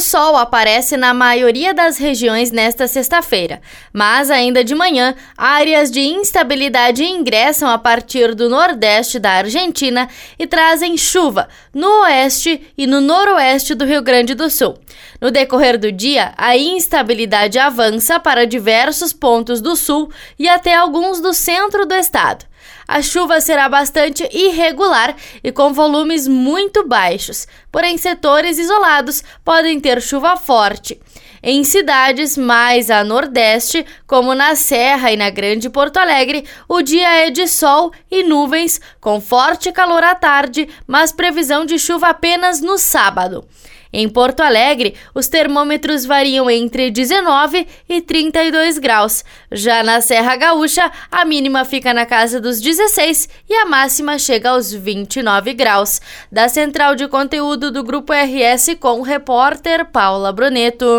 O sol aparece na maioria das regiões nesta sexta-feira, mas ainda de manhã, áreas de instabilidade ingressam a partir do nordeste da Argentina e trazem chuva no oeste e no noroeste do Rio Grande do Sul. No decorrer do dia, a instabilidade avança para diversos pontos do sul e até alguns do centro do estado. A chuva será bastante irregular e com volumes muito baixos, porém setores isolados podem ter chuva forte. Em cidades mais a nordeste, como na Serra e na Grande Porto Alegre, o dia é de sol e nuvens, com forte calor à tarde, mas previsão de chuva apenas no sábado. Em Porto Alegre, os termômetros variam entre 19 e 32 graus. Já na Serra Gaúcha, a mínima fica na casa dos 16 e a máxima chega aos 29 graus. Da central de conteúdo do Grupo RS com o repórter Paula Bruneto.